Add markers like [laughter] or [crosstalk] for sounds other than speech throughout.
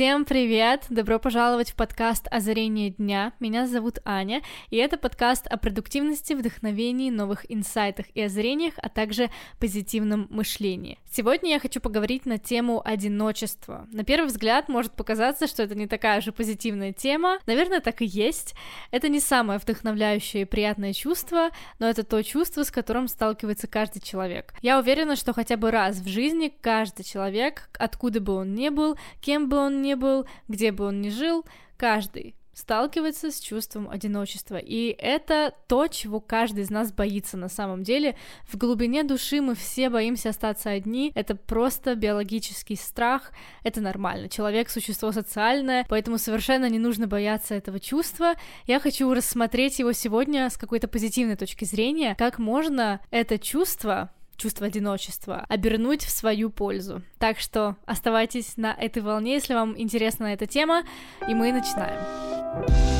Всем привет! Добро пожаловать в подкаст «Озарение дня». Меня зовут Аня, и это подкаст о продуктивности, вдохновении, новых инсайтах и озарениях, а также позитивном мышлении. Сегодня я хочу поговорить на тему одиночества. На первый взгляд может показаться, что это не такая же позитивная тема. Наверное, так и есть. Это не самое вдохновляющее и приятное чувство, но это то чувство, с которым сталкивается каждый человек. Я уверена, что хотя бы раз в жизни каждый человек, откуда бы он ни был, кем бы он ни был, где бы он ни жил, каждый сталкивается с чувством одиночества. И это то, чего каждый из нас боится на самом деле. В глубине души мы все боимся остаться одни. Это просто биологический страх. Это нормально. Человек — существо социальное, поэтому совершенно не нужно бояться этого чувства. Я хочу рассмотреть его сегодня с какой-то позитивной точки зрения. Как можно это чувство чувство одиночества обернуть в свою пользу. Так что оставайтесь на этой волне, если вам интересна эта тема, и мы начинаем.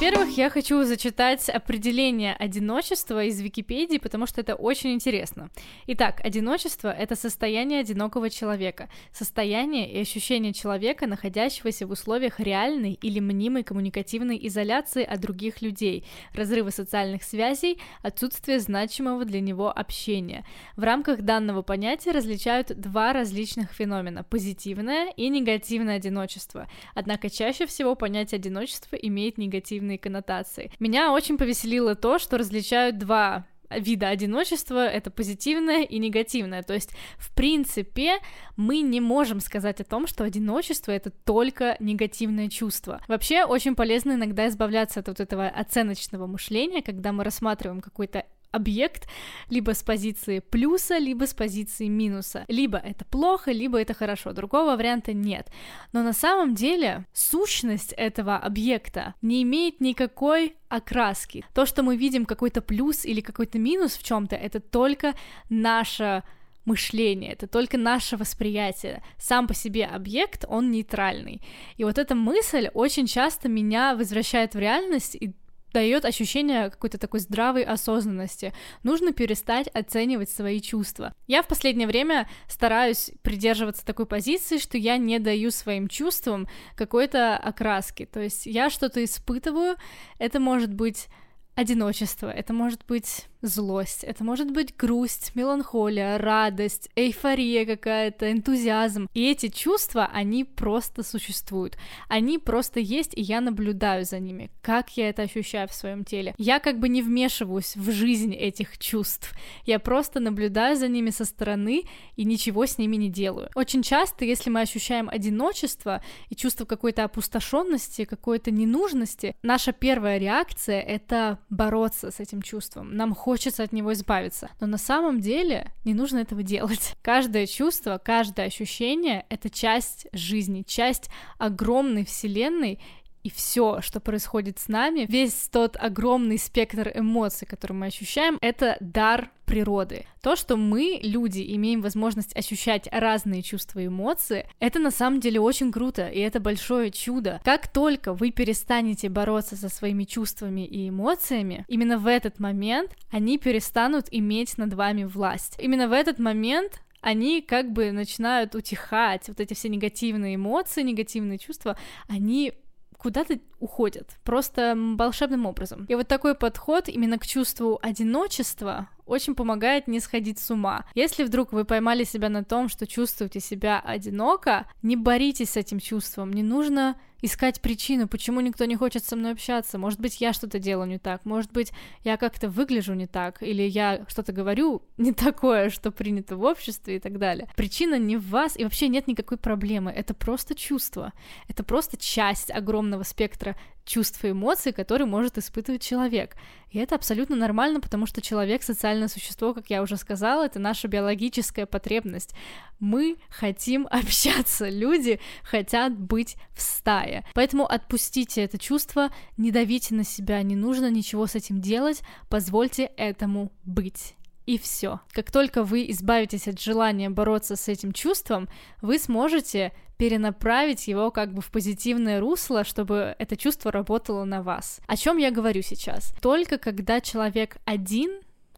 Во-первых, я хочу зачитать определение одиночества из Википедии, потому что это очень интересно. Итак, одиночество — это состояние одинокого человека, состояние и ощущение человека, находящегося в условиях реальной или мнимой коммуникативной изоляции от других людей, разрыва социальных связей, отсутствие значимого для него общения. В рамках данного понятия различают два различных феномена — позитивное и негативное одиночество. Однако чаще всего понятие одиночества имеет негативный негативные коннотации. Меня очень повеселило то, что различают два вида одиночества — это позитивное и негативное. То есть, в принципе, мы не можем сказать о том, что одиночество — это только негативное чувство. Вообще, очень полезно иногда избавляться от вот этого оценочного мышления, когда мы рассматриваем какой-то объект либо с позиции плюса, либо с позиции минуса. Либо это плохо, либо это хорошо. Другого варианта нет. Но на самом деле сущность этого объекта не имеет никакой окраски. То, что мы видим какой-то плюс или какой-то минус в чем-то, это только наше мышление, это только наше восприятие. Сам по себе объект, он нейтральный. И вот эта мысль очень часто меня возвращает в реальность и дает ощущение какой-то такой здравой осознанности. Нужно перестать оценивать свои чувства. Я в последнее время стараюсь придерживаться такой позиции, что я не даю своим чувствам какой-то окраски. То есть я что-то испытываю, это может быть одиночество, это может быть злость, это может быть грусть, меланхолия, радость, эйфория какая-то, энтузиазм. И эти чувства, они просто существуют. Они просто есть, и я наблюдаю за ними, как я это ощущаю в своем теле. Я как бы не вмешиваюсь в жизнь этих чувств. Я просто наблюдаю за ними со стороны и ничего с ними не делаю. Очень часто, если мы ощущаем одиночество и чувство какой-то опустошенности, какой-то ненужности, наша первая реакция — это бороться с этим чувством. Нам хочется хочется от него избавиться. Но на самом деле не нужно этого делать. [laughs] Каждое чувство, каждое ощущение — это часть жизни, часть огромной вселенной, и все, что происходит с нами, весь тот огромный спектр эмоций, который мы ощущаем, это дар природы. То, что мы, люди, имеем возможность ощущать разные чувства и эмоции, это на самом деле очень круто, и это большое чудо. Как только вы перестанете бороться со своими чувствами и эмоциями, именно в этот момент они перестанут иметь над вами власть. Именно в этот момент они как бы начинают утихать, вот эти все негативные эмоции, негативные чувства, они куда-то уходят, просто волшебным образом. И вот такой подход именно к чувству одиночества очень помогает не сходить с ума. Если вдруг вы поймали себя на том, что чувствуете себя одиноко, не боритесь с этим чувством, не нужно искать причину, почему никто не хочет со мной общаться. Может быть, я что-то делаю не так, может быть, я как-то выгляжу не так, или я что-то говорю [laughs] не такое, что принято в обществе и так далее. Причина не в вас, и вообще нет никакой проблемы. Это просто чувство. Это просто часть огромного спектра чувств и эмоций, которые может испытывать человек. И это абсолютно нормально, потому что человек — социальное существо, как я уже сказала, это наша биологическая потребность. Мы хотим [laughs] общаться, люди хотят быть в стае. Другая. Поэтому отпустите это чувство, не давите на себя, не нужно ничего с этим делать, позвольте этому быть и все. Как только вы избавитесь от желания бороться с этим чувством, вы сможете перенаправить его как бы в позитивное русло, чтобы это чувство работало на вас. О чем я говорю сейчас? Только когда человек один,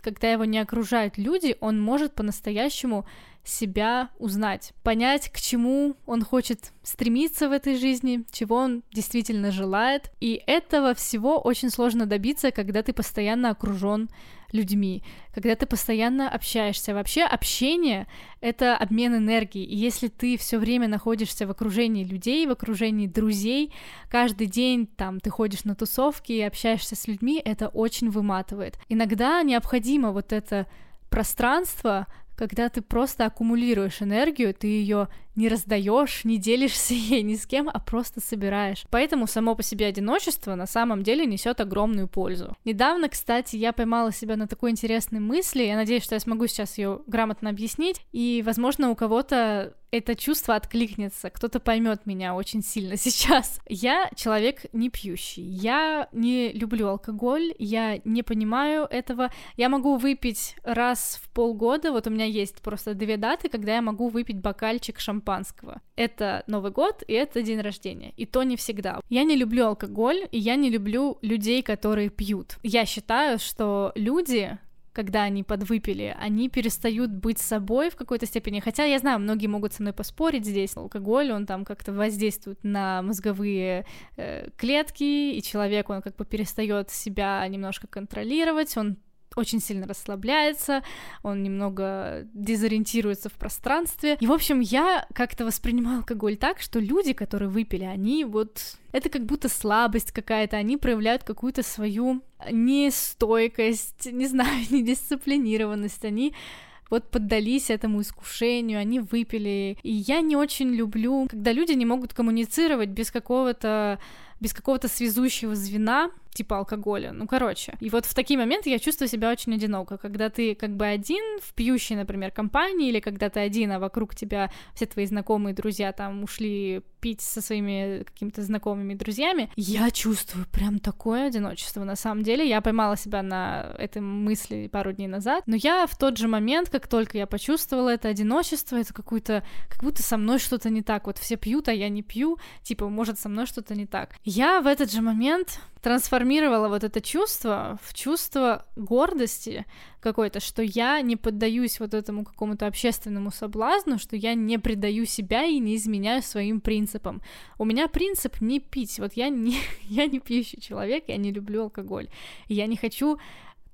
когда его не окружают люди, он может по-настоящему себя узнать, понять, к чему он хочет стремиться в этой жизни, чего он действительно желает. И этого всего очень сложно добиться, когда ты постоянно окружен людьми, когда ты постоянно общаешься. Вообще общение — это обмен энергией, и если ты все время находишься в окружении людей, в окружении друзей, каждый день там ты ходишь на тусовки и общаешься с людьми, это очень выматывает. Иногда необходимо вот это пространство, когда ты просто аккумулируешь энергию, ты ее не раздаешь, не делишься [laughs] ей ни с кем, а просто собираешь. Поэтому само по себе одиночество на самом деле несет огромную пользу. Недавно, кстати, я поймала себя на такой интересной мысли, я надеюсь, что я смогу сейчас ее грамотно объяснить, и, возможно, у кого-то это чувство откликнется, кто-то поймет меня очень сильно [laughs] сейчас. Я человек не пьющий, я не люблю алкоголь, я не понимаю этого. Я могу выпить раз в полгода, вот у меня есть просто две даты, когда я могу выпить бокальчик шампанского. Это Новый год и это день рождения, и то не всегда. Я не люблю алкоголь, и я не люблю людей, которые пьют. Я считаю, что люди, когда они подвыпили, они перестают быть собой в какой-то степени. Хотя я знаю, многие могут со мной поспорить здесь. Алкоголь, он там как-то воздействует на мозговые э, клетки, и человек, он как бы перестает себя немножко контролировать, он очень сильно расслабляется, он немного дезориентируется в пространстве. И, в общем, я как-то воспринимаю алкоголь так, что люди, которые выпили, они вот... Это как будто слабость какая-то, они проявляют какую-то свою нестойкость, не знаю, [laughs] недисциплинированность, они вот поддались этому искушению, они выпили. И я не очень люблю, когда люди не могут коммуницировать без какого-то без какого-то связующего звена, типа алкоголя. Ну, короче. И вот в такие моменты я чувствую себя очень одиноко, когда ты как бы один в пьющей, например, компании, или когда ты один, а вокруг тебя все твои знакомые друзья там ушли пить со своими какими-то знакомыми друзьями, я чувствую прям такое одиночество. На самом деле, я поймала себя на этой мысли пару дней назад, но я в тот же момент, как только я почувствовала это одиночество, это какую-то, как будто со мной что-то не так. Вот все пьют, а я не пью, типа, может, со мной что-то не так. Я в этот же момент трансформировала вот это чувство в чувство гордости какой-то, что я не поддаюсь вот этому какому-то общественному соблазну, что я не предаю себя и не изменяю своим принципам. У меня принцип не пить. Вот я не, [laughs] я не пьющий человек, я не люблю алкоголь. Я не хочу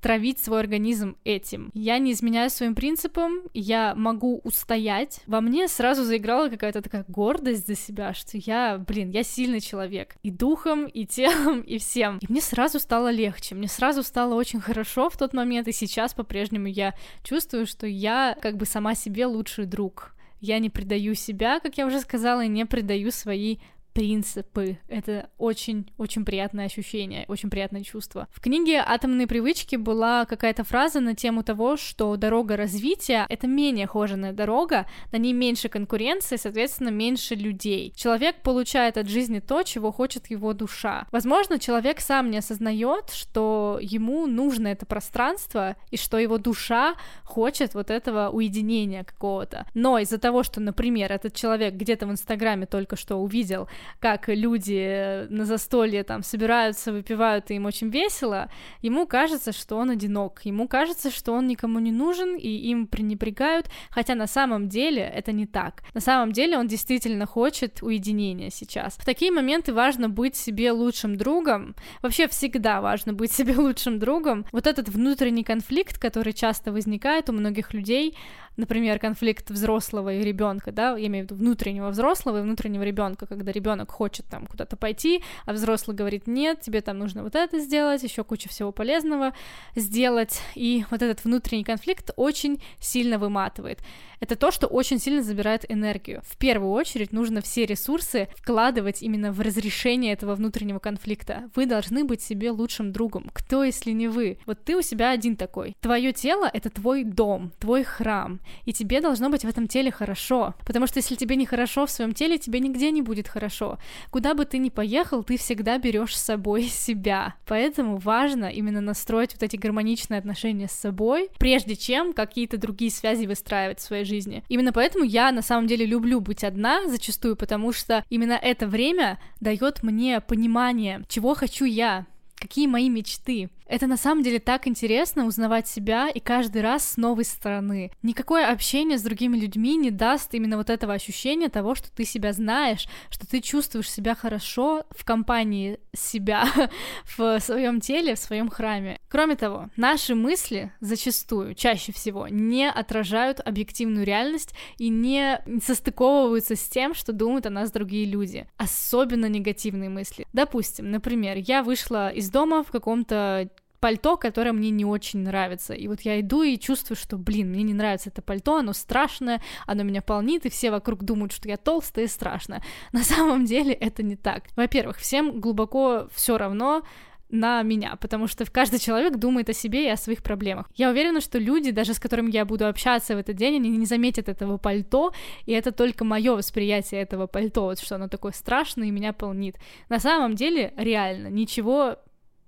травить свой организм этим. Я не изменяю своим принципам, я могу устоять. Во мне сразу заиграла какая-то такая гордость за себя, что я, блин, я сильный человек. И духом, и телом, и всем. И мне сразу стало легче, мне сразу стало очень хорошо в тот момент, и сейчас по-прежнему я чувствую, что я как бы сама себе лучший друг. Я не предаю себя, как я уже сказала, и не предаю свои принципы. Это очень-очень приятное ощущение, очень приятное чувство. В книге «Атомные привычки» была какая-то фраза на тему того, что дорога развития — это менее хоженая дорога, на ней меньше конкуренции, соответственно, меньше людей. Человек получает от жизни то, чего хочет его душа. Возможно, человек сам не осознает, что ему нужно это пространство и что его душа хочет вот этого уединения какого-то. Но из-за того, что, например, этот человек где-то в Инстаграме только что увидел как люди на застолье там собираются, выпивают, и им очень весело, ему кажется, что он одинок, ему кажется, что он никому не нужен, и им пренебрегают, хотя на самом деле это не так. На самом деле он действительно хочет уединения сейчас. В такие моменты важно быть себе лучшим другом, вообще всегда важно быть себе [laughs] лучшим другом. Вот этот внутренний конфликт, который часто возникает у многих людей, например, конфликт взрослого и ребенка, да, я имею в виду внутреннего взрослого и внутреннего ребенка, когда ребенок хочет там куда-то пойти, а взрослый говорит, нет, тебе там нужно вот это сделать, еще куча всего полезного сделать, и вот этот внутренний конфликт очень сильно выматывает. Это то, что очень сильно забирает энергию. В первую очередь нужно все ресурсы вкладывать именно в разрешение этого внутреннего конфликта. Вы должны быть себе лучшим другом. Кто, если не вы? Вот ты у себя один такой. Твое тело — это твой дом, твой храм и тебе должно быть в этом теле хорошо, потому что если тебе не хорошо в своем теле, тебе нигде не будет хорошо. Куда бы ты ни поехал, ты всегда берешь с собой [laughs] себя. Поэтому важно именно настроить вот эти гармоничные отношения с собой, прежде чем какие-то другие связи выстраивать в своей жизни. Именно поэтому я на самом деле люблю быть одна зачастую, потому что именно это время дает мне понимание, чего хочу я, какие мои мечты. Это на самом деле так интересно узнавать себя и каждый раз с новой стороны. Никакое общение с другими людьми не даст именно вот этого ощущения того, что ты себя знаешь, что ты чувствуешь себя хорошо в компании себя, [laughs] в своем теле, в своем храме. Кроме того, наши мысли зачастую, чаще всего, не отражают объективную реальность и не состыковываются с тем, что думают о нас другие люди. Особенно негативные мысли. Допустим, например, я вышла из дома в каком-то пальто, которое мне не очень нравится. И вот я иду и чувствую, что, блин, мне не нравится это пальто, оно страшное, оно меня полнит, и все вокруг думают, что я толстая и страшная. [laughs] На самом деле это не так. Во-первых, всем глубоко все равно, на меня, потому что каждый человек думает о себе и о своих проблемах. Я уверена, что люди, даже с которыми я буду общаться в этот день, они не заметят этого пальто, и это только мое восприятие этого пальто, вот что оно такое страшное и меня полнит. На самом деле, реально, ничего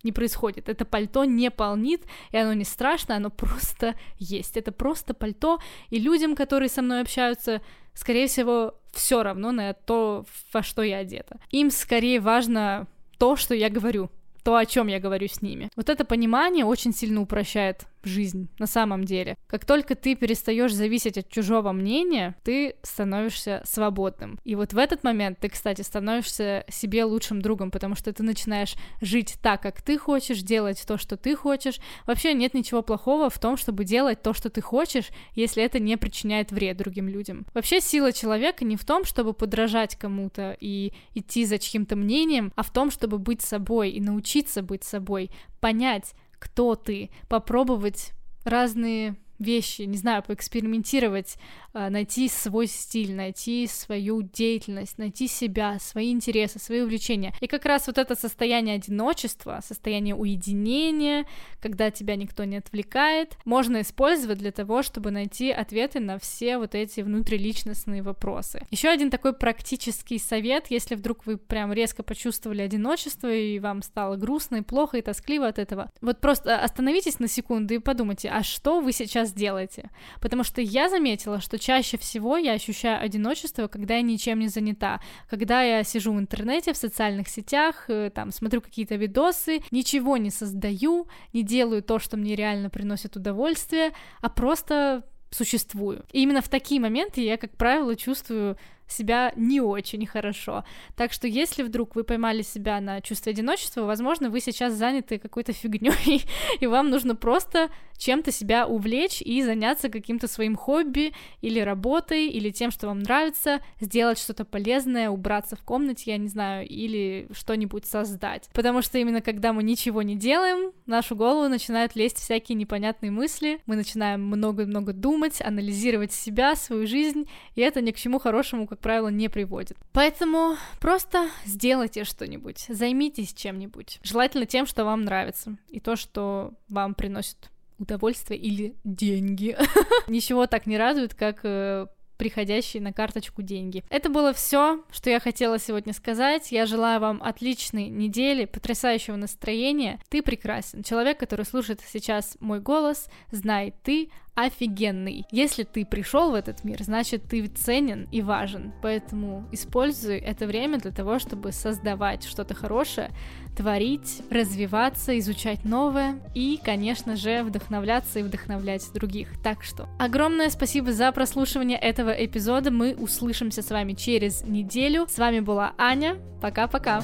не происходит. Это пальто не полнит, и оно не страшно, оно просто есть. Это просто пальто, и людям, которые со мной общаются, скорее всего, все равно на то, во что я одета. Им скорее важно то, что я говорю, то, о чем я говорю с ними. Вот это понимание очень сильно упрощает жизнь на самом деле. Как только ты перестаешь зависеть от чужого мнения, ты становишься свободным. И вот в этот момент ты, кстати, становишься себе лучшим другом, потому что ты начинаешь жить так, как ты хочешь, делать то, что ты хочешь. Вообще нет ничего плохого в том, чтобы делать то, что ты хочешь, если это не причиняет вред другим людям. Вообще сила человека не в том, чтобы подражать кому-то и идти за чьим-то мнением, а в том, чтобы быть собой и научиться быть собой, понять, кто ты, попробовать разные вещи, не знаю, поэкспериментировать, а, найти свой стиль, найти свою деятельность, найти себя, свои интересы, свои увлечения. И как раз вот это состояние одиночества, состояние уединения, когда тебя никто не отвлекает, можно использовать для того, чтобы найти ответы на все вот эти внутриличностные вопросы. Еще один такой практический совет, если вдруг вы прям резко почувствовали одиночество и вам стало грустно и плохо и тоскливо от этого, вот просто остановитесь на секунду и подумайте, а что вы сейчас делаете? Потому что я заметила, что чаще всего я ощущаю одиночество, когда я ничем не занята, когда я сижу в интернете, в социальных сетях, э, там, смотрю какие-то видосы, ничего не создаю, не делаю то, что мне реально приносит удовольствие, а просто существую. И именно в такие моменты я, как правило, чувствую себя не очень хорошо. Так что если вдруг вы поймали себя на чувстве одиночества, возможно, вы сейчас заняты какой-то фигней, [laughs] и вам нужно просто чем-то себя увлечь и заняться каким-то своим хобби или работой, или тем, что вам нравится, сделать что-то полезное, убраться в комнате, я не знаю, или что-нибудь создать. Потому что именно когда мы ничего не делаем, в нашу голову начинают лезть всякие непонятные мысли, мы начинаем много-много думать, анализировать себя, свою жизнь, и это ни к чему хорошему, как правило, не приводит. Поэтому просто сделайте что-нибудь, займитесь чем-нибудь. Желательно тем, что вам нравится, и то, что вам приносит удовольствие или деньги. [laughs] Ничего так не радует, как э, приходящие на карточку деньги. Это было все, что я хотела сегодня сказать. Я желаю вам отличной недели, потрясающего настроения. Ты прекрасен. Человек, который слушает сейчас мой голос, знает ты офигенный. Если ты пришел в этот мир, значит ты ценен и важен. Поэтому используй это время для того, чтобы создавать что-то хорошее, творить, развиваться, изучать новое и, конечно же, вдохновляться и вдохновлять других. Так что огромное спасибо за прослушивание этого эпизода. Мы услышимся с вами через неделю. С вами была Аня. Пока-пока.